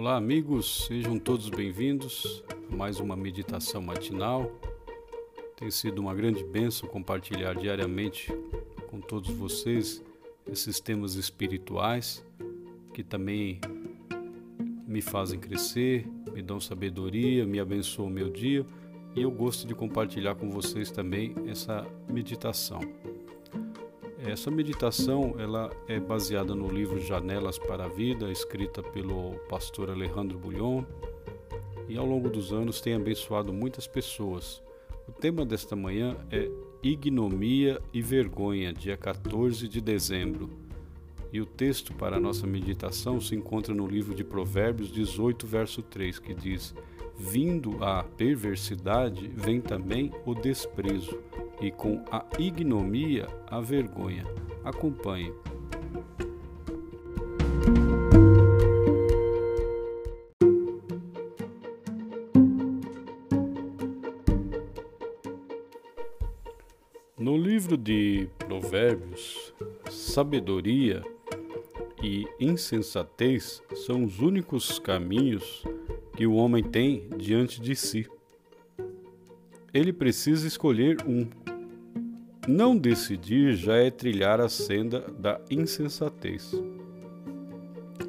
Olá, amigos, sejam todos bem-vindos a mais uma meditação matinal. Tem sido uma grande bênção compartilhar diariamente com todos vocês esses temas espirituais que também me fazem crescer, me dão sabedoria, me abençoam o meu dia e eu gosto de compartilhar com vocês também essa meditação. Essa meditação ela é baseada no livro Janelas para a Vida, escrita pelo pastor Alejandro Bulhon, e ao longo dos anos tem abençoado muitas pessoas. O tema desta manhã é Ignomia e Vergonha, dia 14 de dezembro. E o texto para a nossa meditação se encontra no livro de Provérbios 18, verso 3, que diz: Vindo a perversidade, vem também o desprezo, e com a ignomia a vergonha. Acompanhe. No livro de Provérbios, sabedoria e insensatez são os únicos caminhos que o homem tem diante de si. Ele precisa escolher um. Não decidir já é trilhar a senda da insensatez.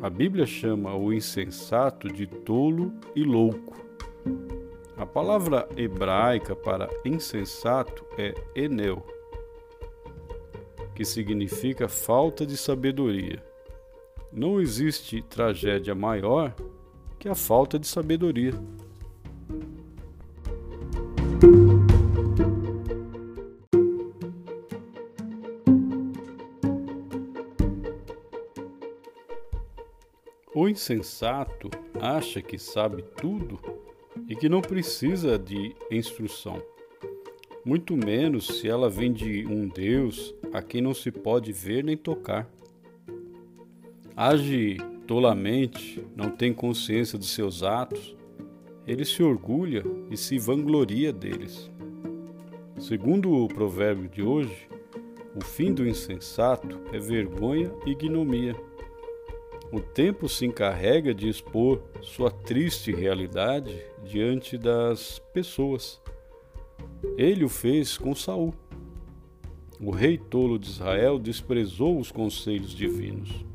A Bíblia chama o insensato de tolo e louco. A palavra hebraica para insensato é enel, que significa falta de sabedoria. Não existe tragédia maior que a falta de sabedoria. O insensato acha que sabe tudo e que não precisa de instrução, muito menos se ela vem de um Deus a quem não se pode ver nem tocar. Age tolamente, não tem consciência de seus atos, ele se orgulha e se vangloria deles. Segundo o provérbio de hoje, o fim do insensato é vergonha e ignomia. O tempo se encarrega de expor sua triste realidade diante das pessoas. Ele o fez com Saul. O rei tolo de Israel desprezou os conselhos divinos.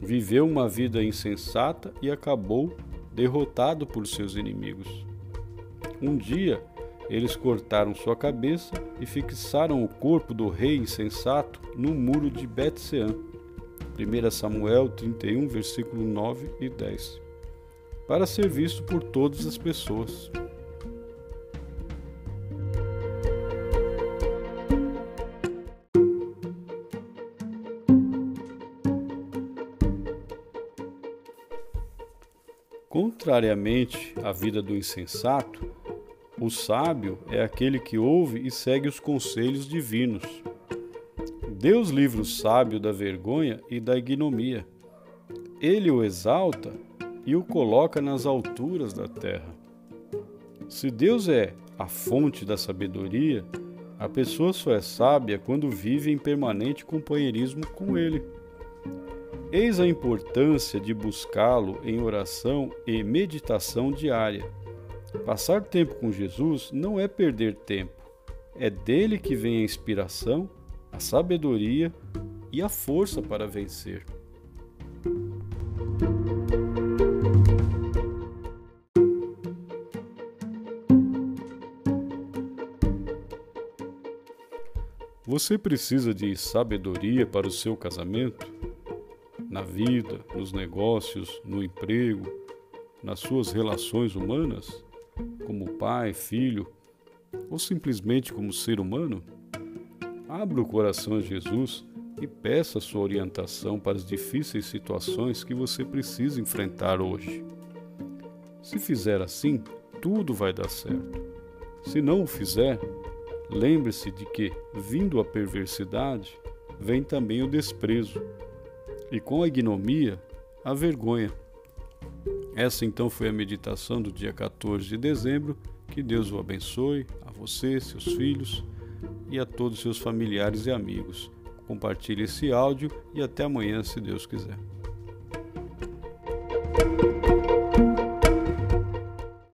Viveu uma vida insensata e acabou derrotado por seus inimigos. Um dia, eles cortaram sua cabeça e fixaram o corpo do rei insensato no muro de Bet-Sean. 1 Samuel 31, versículo 9 e 10, para ser visto por todas as pessoas. Contrariamente à vida do insensato, o sábio é aquele que ouve e segue os conselhos divinos. Deus livra o sábio da vergonha e da ignomia. Ele o exalta e o coloca nas alturas da terra. Se Deus é a fonte da sabedoria, a pessoa só é sábia quando vive em permanente companheirismo com Ele. Eis a importância de buscá-lo em oração e meditação diária. Passar tempo com Jesus não é perder tempo, é dele que vem a inspiração a sabedoria e a força para vencer. Você precisa de sabedoria para o seu casamento? Na vida, nos negócios, no emprego, nas suas relações humanas? Como pai, filho ou simplesmente como ser humano? Abra o coração a Jesus e peça sua orientação para as difíceis situações que você precisa enfrentar hoje. Se fizer assim, tudo vai dar certo. Se não o fizer, lembre-se de que, vindo a perversidade, vem também o desprezo, e com a ignomia, a vergonha. Essa então foi a meditação do dia 14 de dezembro. Que Deus o abençoe, a você, seus filhos e a todos seus familiares e amigos. Compartilhe esse áudio e até amanhã, se Deus quiser.